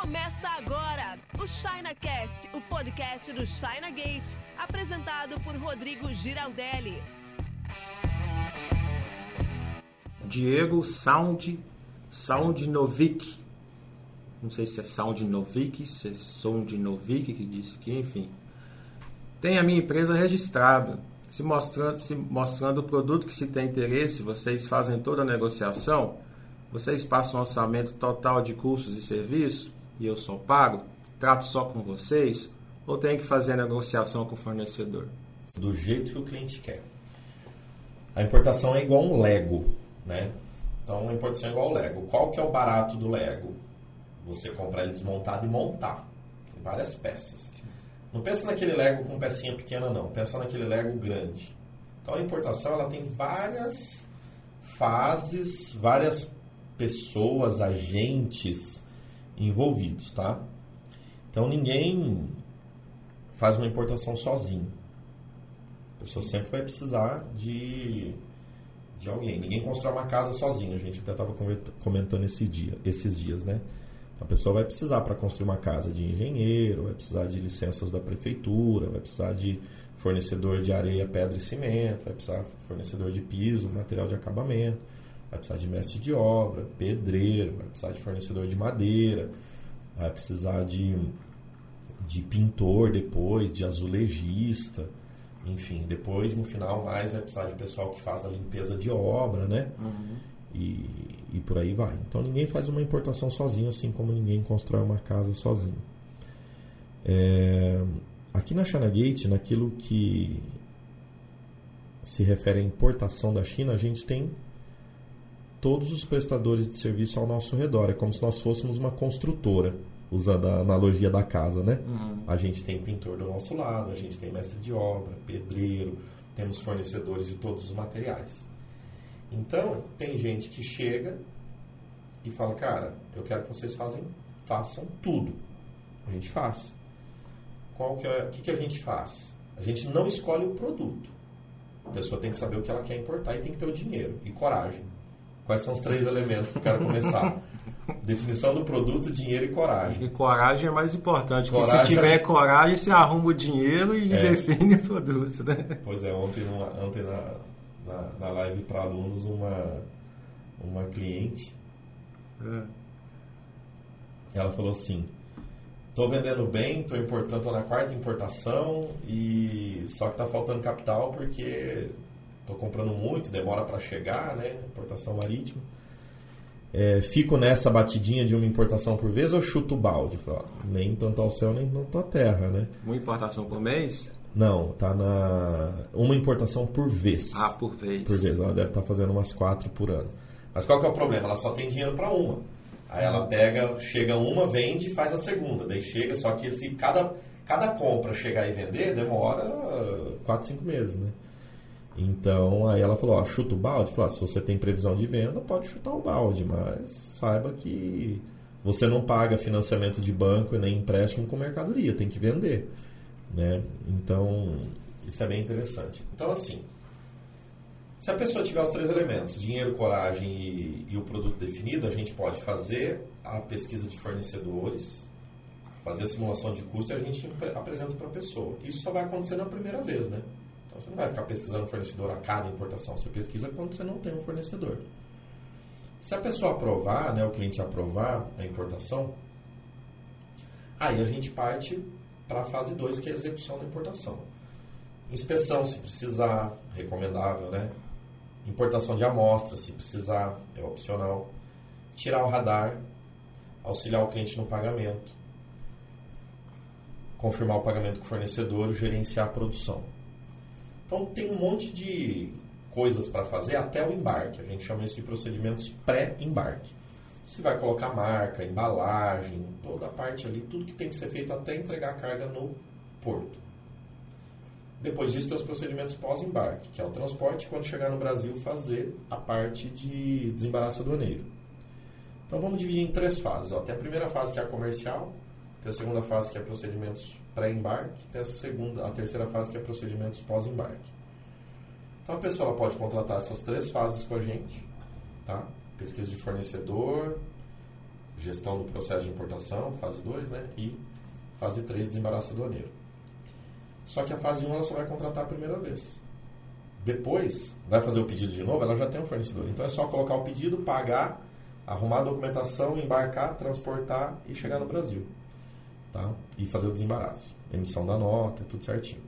Começa agora o ChinaCast, o podcast do China Gate, apresentado por Rodrigo Giraldelli. Diego Sound Sound Novik. Não sei se é Sound Novik, se é Sound Novik que disse aqui, enfim. Tem a minha empresa registrada. Se mostrando, se mostrando o produto que se tem interesse, vocês fazem toda a negociação, vocês passam um orçamento total de custos e serviços e eu só pago, trato só com vocês, ou tem que fazer a negociação com o fornecedor? Do jeito que o cliente quer. A importação é igual um Lego, né? Então a importação é igual ao Lego. Qual que é o barato do Lego? Você comprar ele desmontado e montar. Tem várias peças. Não pensa naquele Lego com pecinha pequena, não. Pensa naquele Lego grande. Então a importação ela tem várias fases, várias pessoas, agentes envolvidos, tá? Então ninguém faz uma importação sozinho. A pessoa sempre vai precisar de, de alguém. Ninguém constrói uma casa sozinho. A gente até estava comentando esse dia, esses dias, né? A pessoa vai precisar para construir uma casa de engenheiro, vai precisar de licenças da prefeitura, vai precisar de fornecedor de areia, pedra e cimento, vai precisar de fornecedor de piso, material de acabamento, vai precisar de mestre de obra, pedreiro, vai precisar de fornecedor de madeira, vai precisar de, de pintor depois, de azulejista, enfim, depois no final mais vai precisar de pessoal que faz a limpeza de obra, né? Uhum. E, e por aí vai. Então ninguém faz uma importação sozinho, assim como ninguém constrói uma casa sozinho. É, aqui na China Gate, naquilo que se refere à importação da China, a gente tem todos os prestadores de serviço ao nosso redor. É como se nós fôssemos uma construtora, usando a analogia da casa, né? Uhum. A gente tem pintor do nosso lado, a gente tem mestre de obra, pedreiro, temos fornecedores de todos os materiais. Então, tem gente que chega e fala, cara, eu quero que vocês fazem, façam tudo. A gente faz. Qual que é, o que, que a gente faz? A gente não escolhe o produto. A pessoa tem que saber o que ela quer importar e tem que ter o dinheiro e coragem. Quais são os três elementos que eu quero começar? Definição do produto, dinheiro e coragem. E coragem é mais importante, porque coragem, se tiver é- coragem, você arruma o dinheiro e é. define o produto, né? Pois é, ontem, ontem na, na, na live para alunos, uma, uma cliente, é. ela falou assim, estou vendendo bem, estou importando, tô na quarta importação, e só que está faltando capital porque estou comprando muito, demora para chegar, né? Importação marítima. É, fico nessa batidinha de uma importação por vez ou chuto o balde? Falo, nem tanto ao céu, nem tanto à terra, né? Uma importação por mês? Não, tá na. Uma importação por vez. Ah, por vez. Por vez. Ela deve estar tá fazendo umas quatro por ano. Mas qual que é o problema? Ela só tem dinheiro para uma. Aí ela pega, chega uma, vende e faz a segunda. Daí chega, só que esse, cada, cada compra chegar e vender demora quatro, cinco meses, né? Então, aí ela falou, ó, chuta o balde. Falou, se você tem previsão de venda, pode chutar o balde, mas saiba que você não paga financiamento de banco e nem empréstimo com mercadoria, tem que vender. Né? Então, isso é bem interessante. Então, assim, se a pessoa tiver os três elementos, dinheiro, coragem e, e o produto definido, a gente pode fazer a pesquisa de fornecedores, fazer a simulação de custo e a gente apresenta para a pessoa. Isso só vai acontecer na primeira vez, né? Então você não vai ficar pesquisando fornecedor a cada importação, você pesquisa quando você não tem um fornecedor. Se a pessoa aprovar, né, o cliente aprovar a importação, aí a gente parte para a fase 2, que é a execução da importação. Inspeção, se precisar, recomendável, né? Importação de amostra, se precisar, é opcional. Tirar o radar, auxiliar o cliente no pagamento. Confirmar o pagamento com o fornecedor, gerenciar a produção. Então tem um monte de coisas para fazer até o embarque. A gente chama isso de procedimentos pré-embarque. Você vai colocar marca, embalagem, toda a parte ali, tudo que tem que ser feito até entregar a carga no porto. Depois disso, tem os procedimentos pós-embarque, que é o transporte, quando chegar no Brasil, fazer a parte de desembaraço aduaneiro. Então, vamos dividir em três fases. Ó. Tem a primeira fase, que é a comercial, tem a segunda fase, que é procedimentos pré-embarque, tem a, segunda, a terceira fase, que é procedimentos pós-embarque. Então, a pessoa pode contratar essas três fases com a gente, tá? Pesquisa de fornecedor, gestão do processo de importação, fase 2, né? E fase 3, desembaraço aduaneiro. Só que a fase 1 ela só vai contratar a primeira vez. Depois, vai fazer o pedido de novo, ela já tem um fornecedor. Então é só colocar o pedido, pagar, arrumar a documentação, embarcar, transportar e chegar no Brasil. Tá? E fazer o desembaraço. Emissão da nota, tudo certinho.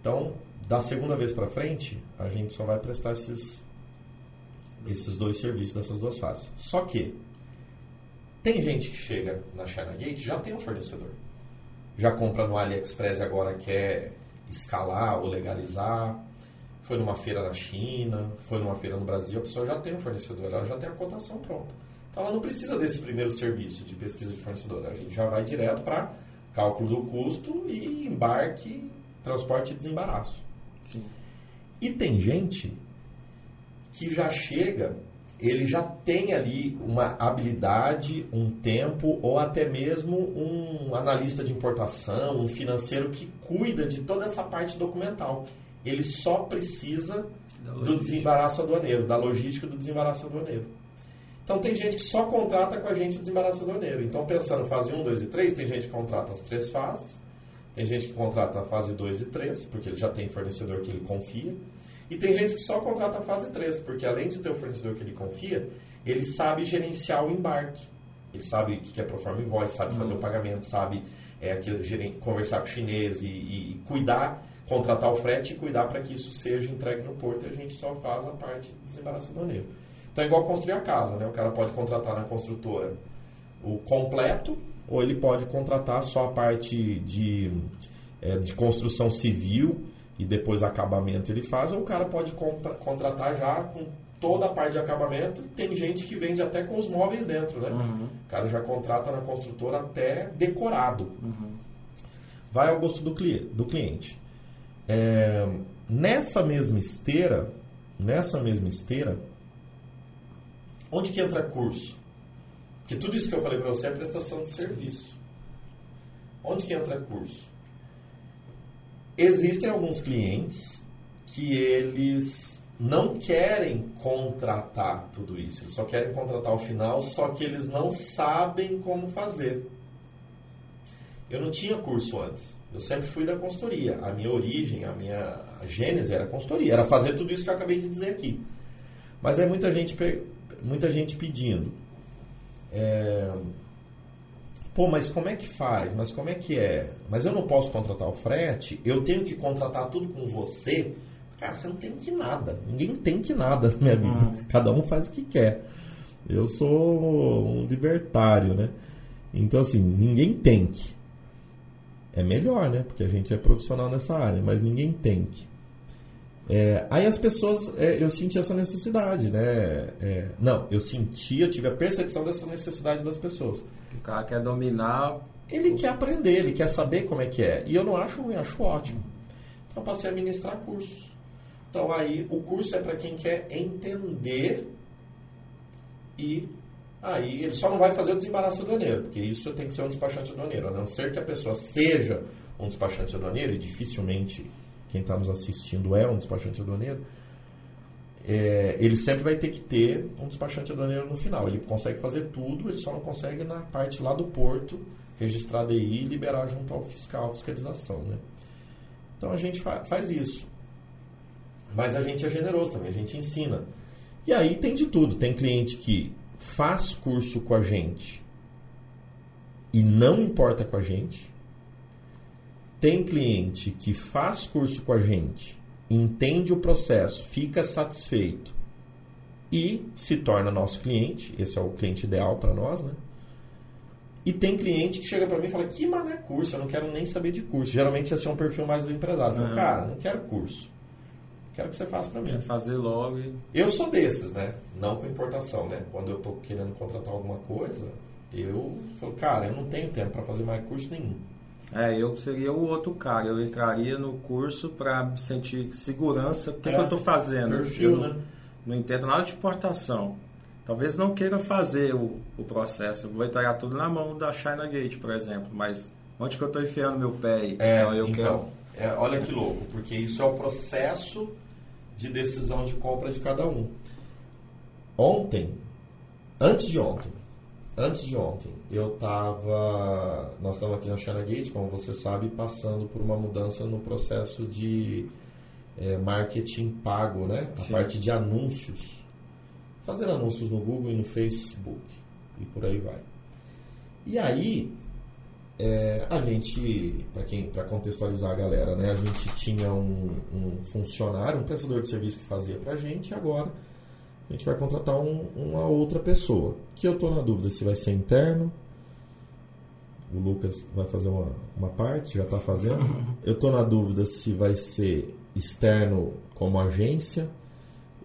Então, da segunda vez para frente, a gente só vai prestar esses, esses dois serviços dessas duas fases. Só que, tem gente que chega na China Gate já tem um fornecedor. Já compra no AliExpress e agora quer escalar ou legalizar foi numa feira na China, foi numa feira no Brasil, a pessoa já tem um fornecedor, ela já tem a cotação pronta. Então ela não precisa desse primeiro serviço de pesquisa de fornecedor. A gente já vai direto para cálculo do custo e embarque, transporte e desembaraço. Sim. E tem gente que já chega, ele já tem ali uma habilidade, um tempo ou até mesmo um analista de importação, um financeiro que cuida de toda essa parte documental ele só precisa do desembaraço aduaneiro, da logística do desembaraço aduaneiro. Então tem gente que só contrata com a gente o desembaraço aduaneiro. Então pensando fase 1, 2 e 3, tem gente que contrata as três fases. Tem gente que contrata a fase 2 e 3, porque ele já tem fornecedor que ele confia. E tem gente que só contrata a fase 3, porque além de ter o fornecedor que ele confia, ele sabe gerenciar o embarque. Ele sabe o que é proforma invoice, sabe fazer o uhum. pagamento, sabe é, conversar com o chinês e, e, e cuidar contratar o frete e cuidar para que isso seja entregue no porto e a gente só faz a parte de desembaraço aduaneiro. Então é igual construir a casa, né? O cara pode contratar na construtora o completo ou ele pode contratar só a parte de, é, de construção civil e depois acabamento ele faz, ou o cara pode contratar já com toda a parte de acabamento. Tem gente que vende até com os móveis dentro, né? Uhum. O cara já contrata na construtora até decorado. Uhum. Vai ao gosto do, cli do cliente. É, nessa mesma esteira, nessa mesma esteira, onde que entra curso? Porque tudo isso que eu falei para você é prestação de serviço. Onde que entra curso? Existem alguns clientes que eles não querem contratar tudo isso, eles só querem contratar o final, só que eles não sabem como fazer. Eu não tinha curso antes. Eu sempre fui da consultoria. A minha origem, a minha gênese era consultoria. Era fazer tudo isso que eu acabei de dizer aqui. Mas é muita gente, muita gente pedindo. É... Pô, mas como é que faz? Mas como é que é? Mas eu não posso contratar o frete? Eu tenho que contratar tudo com você? Cara, você não tem que nada. Ninguém tem que nada na minha vida. Uhum. Cada um faz o que quer. Eu sou um libertário, né? Então, assim, ninguém tem que é melhor, né? Porque a gente é profissional nessa área, mas ninguém tem que. É, aí as pessoas, é, eu senti essa necessidade, né? É, não, eu senti, eu tive a percepção dessa necessidade das pessoas. O cara quer dominar. Ele quer aprender, ele quer saber como é que é. E eu não acho ruim, acho ótimo. Então eu passei a ministrar cursos. Então aí o curso é para quem quer entender e aí ele só não vai fazer o desembaraço aduaneiro, porque isso tem que ser um despachante aduaneiro, a não ser que a pessoa seja um despachante aduaneiro, e dificilmente quem está nos assistindo é um despachante aduaneiro, é, ele sempre vai ter que ter um despachante aduaneiro no final. Ele consegue fazer tudo, ele só não consegue na parte lá do porto, registrar DI e liberar junto ao fiscal, fiscalização. Né? Então a gente fa faz isso. Mas a gente é generoso também, a gente ensina. E aí tem de tudo. Tem cliente que faz curso com a gente e não importa com a gente. Tem cliente que faz curso com a gente, entende o processo, fica satisfeito e se torna nosso cliente. Esse é o cliente ideal para nós, né? E tem cliente que chega para mim e fala: Que mané curso, eu não quero nem saber de curso. Geralmente esse é um perfil mais do empresário. Falo, Cara, não quero curso. Quero que você faça para mim. Quer fazer logo. E... Eu sou desses, né? Não com importação, né? Quando eu estou querendo contratar alguma coisa, eu falo, cara, eu não tenho tempo para fazer mais curso nenhum. É, eu seria o outro cara. Eu entraria no curso para sentir segurança. O que, é, que eu estou fazendo? Perfil, eu né? Não entendo nada de importação. Talvez não queira fazer o, o processo. Eu vou entregar tudo na mão da China Gate, por exemplo. Mas onde que eu estou enfiando meu pé? É, então, eu então, quero... é, olha que louco, porque isso é o processo de decisão de compra de cada um. Ontem, antes de ontem, antes de ontem, eu tava. Nós estamos aqui na China Gate, como você sabe, passando por uma mudança no processo de é, marketing pago, né? A Sim. parte de anúncios. Fazer anúncios no Google e no Facebook. E por aí vai. E aí, é, a gente, para quem, para contextualizar a galera, né? A gente tinha um, um funcionário, um prestador de serviço que fazia pra gente, e agora a gente vai contratar um- uma outra pessoa. Que eu estou na dúvida se vai ser interno. O Lucas vai fazer uma, uma parte, já está fazendo. Eu estou na dúvida se vai ser externo como agência.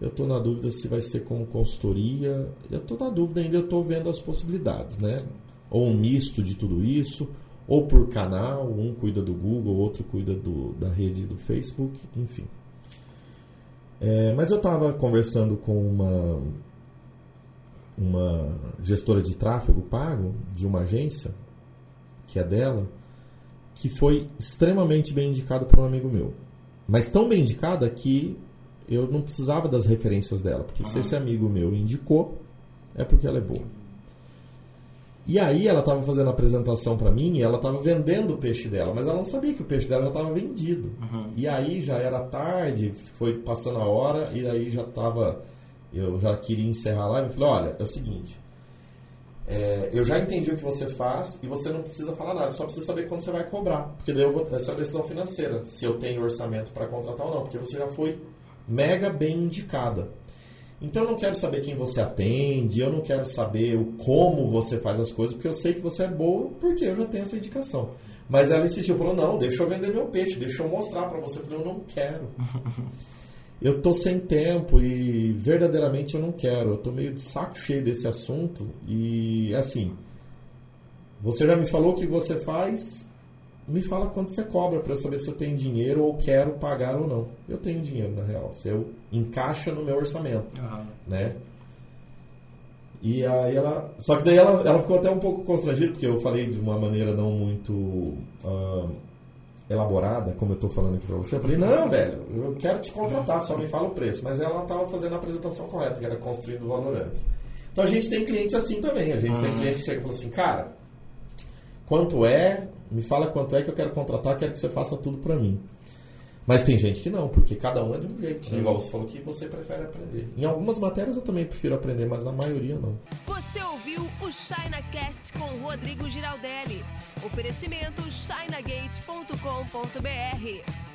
Eu estou na dúvida se vai ser como consultoria. Eu estou na dúvida ainda, eu estou vendo as possibilidades, né? Ou um misto de tudo isso, ou por canal, um cuida do Google, outro cuida do, da rede do Facebook, enfim. É, mas eu estava conversando com uma, uma gestora de tráfego pago de uma agência, que é dela, que foi extremamente bem indicada por um amigo meu. Mas tão bem indicada que eu não precisava das referências dela, porque se Aham. esse amigo meu indicou, é porque ela é boa. E aí ela estava fazendo a apresentação para mim e ela estava vendendo o peixe dela, mas ela não sabia que o peixe dela já estava vendido. Uhum. E aí já era tarde, foi passando a hora e aí já estava. Eu já queria encerrar a live. Eu falei: olha, é o seguinte. é, eu já entendi o que você faz e você não precisa falar nada, só precisa saber quando você vai cobrar. Porque daí eu vou, essa é a decisão financeira, se eu tenho orçamento para contratar ou não, porque você já foi mega bem indicada. Então eu não quero saber quem você atende, eu não quero saber o como você faz as coisas, porque eu sei que você é boa, porque eu já tenho essa indicação. Mas ela insistiu, falou: "Não, deixa eu vender meu peixe, deixa eu mostrar para você". Eu falei: "Eu não quero". eu tô sem tempo e verdadeiramente eu não quero. Eu tô meio de saco cheio desse assunto e assim, você já me falou o que você faz, me fala quanto você cobra para eu saber se eu tenho dinheiro ou quero pagar ou não. Eu tenho dinheiro na real, se eu encaixa no meu orçamento Aham. né? E aí ela. Só que daí ela, ela ficou até um pouco constrangida, porque eu falei de uma maneira não muito ah, elaborada, como eu estou falando aqui pra você. Eu falei, não, velho, eu quero te contratar, só me fala o preço. Mas ela estava fazendo a apresentação correta, que era construindo o valor antes. Então a gente tem cliente assim também. A gente tem Uhum. cliente que chega e fala assim, cara, quanto é? Me fala quanto é que eu quero contratar, quero que você faça tudo para mim. Mas tem gente que não, porque cada um é de um jeito. né? Sim. Igual você falou que você prefere aprender. Em algumas matérias eu também prefiro aprender, mas na maioria não. Você ouviu o ChinaCast com Rodrigo Giraldelli. Oferecimento chinagate.com.br.